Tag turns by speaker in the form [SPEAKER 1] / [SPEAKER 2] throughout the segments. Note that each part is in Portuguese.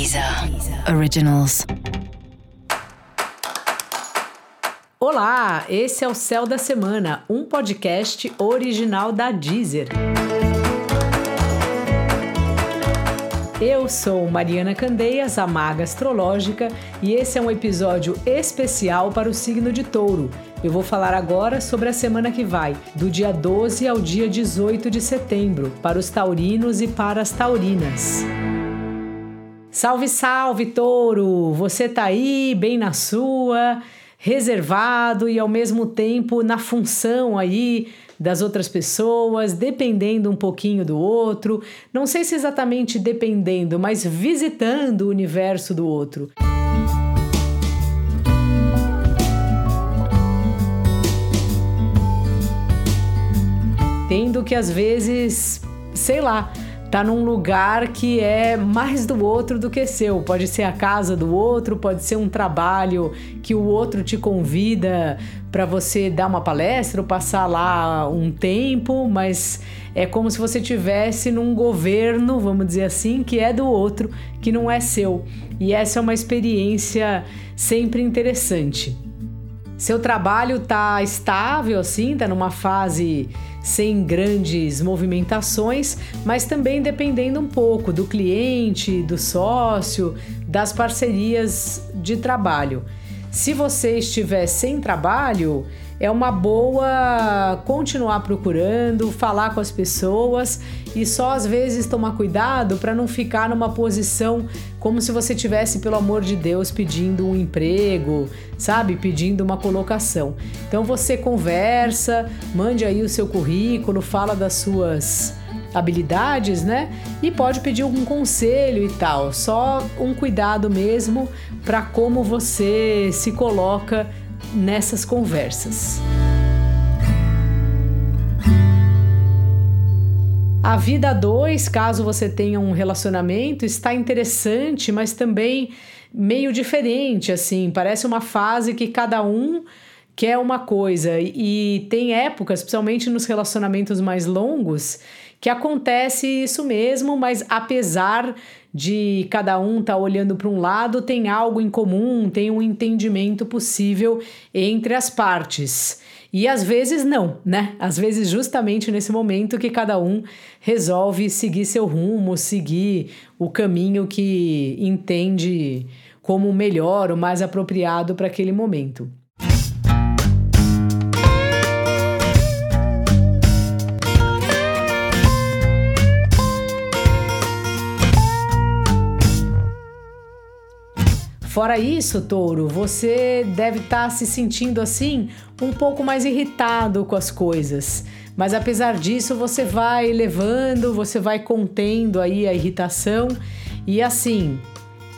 [SPEAKER 1] Deezer Originals.
[SPEAKER 2] Olá, esse é o Céu da Semana, um podcast original da Deezer. Eu sou Mariana Candeias, a maga astrológica, e esse é um episódio especial para o signo de Touro. Eu vou falar agora sobre a semana que vai, do dia 12 ao dia 18 de setembro, para os taurinos e para as taurinas. Salve, salve, touro! Você tá aí, bem na sua, reservado e ao mesmo tempo na função aí das outras pessoas, dependendo um pouquinho do outro. Não sei se exatamente dependendo, mas visitando o universo do outro. Tendo que às vezes, sei lá, tá num lugar que é mais do outro do que seu. Pode ser a casa do outro, pode ser um trabalho que o outro te convida para você dar uma palestra ou passar lá um tempo, mas é como se você tivesse num governo, vamos dizer assim, que é do outro, que não é seu. E essa é uma experiência sempre interessante. Seu trabalho tá estável assim, tá numa fase sem grandes movimentações, mas também dependendo um pouco do cliente, do sócio, das parcerias de trabalho. Se você estiver sem trabalho, é uma boa continuar procurando, falar com as pessoas e só às vezes tomar cuidado para não ficar numa posição como se você tivesse, pelo amor de Deus, pedindo um emprego, sabe? Pedindo uma colocação. Então você conversa, mande aí o seu currículo, fala das suas habilidades, né? E pode pedir algum conselho e tal. Só um cuidado mesmo para como você se coloca nessas conversas. A vida a dois, caso você tenha um relacionamento, está interessante, mas também meio diferente, assim. Parece uma fase que cada um quer uma coisa. E tem épocas, principalmente nos relacionamentos mais longos, que acontece isso mesmo, mas apesar de cada um tá olhando para um lado, tem algo em comum, tem um entendimento possível entre as partes. E às vezes não, né? Às vezes, justamente nesse momento que cada um resolve seguir seu rumo, seguir o caminho que entende como melhor, o mais apropriado para aquele momento. Fora isso, touro, você deve estar tá se sentindo assim um pouco mais irritado com as coisas. Mas apesar disso, você vai levando, você vai contendo aí a irritação e assim,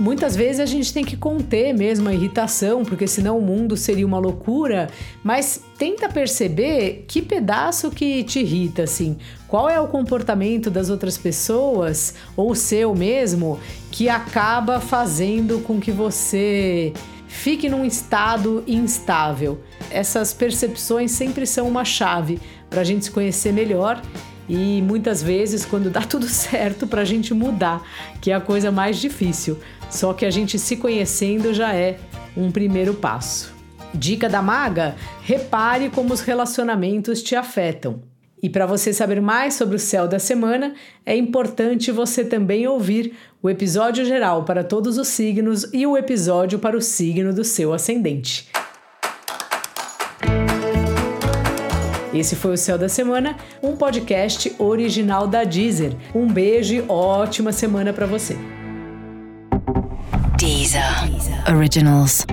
[SPEAKER 2] Muitas vezes a gente tem que conter mesmo a irritação, porque senão o mundo seria uma loucura, mas tenta perceber que pedaço que te irrita, assim. Qual é o comportamento das outras pessoas, ou seu mesmo, que acaba fazendo com que você fique num estado instável. Essas percepções sempre são uma chave para a gente se conhecer melhor e muitas vezes, quando dá tudo certo, para a gente mudar, que é a coisa mais difícil. Só que a gente se conhecendo já é um primeiro passo. Dica da maga: repare como os relacionamentos te afetam. E para você saber mais sobre o céu da semana, é importante você também ouvir o episódio geral para todos os signos e o episódio para o signo do seu ascendente. Esse foi o Céu da Semana, um podcast original da Deezer. Um beijo e ótima semana para você.
[SPEAKER 1] Deezer. Originals.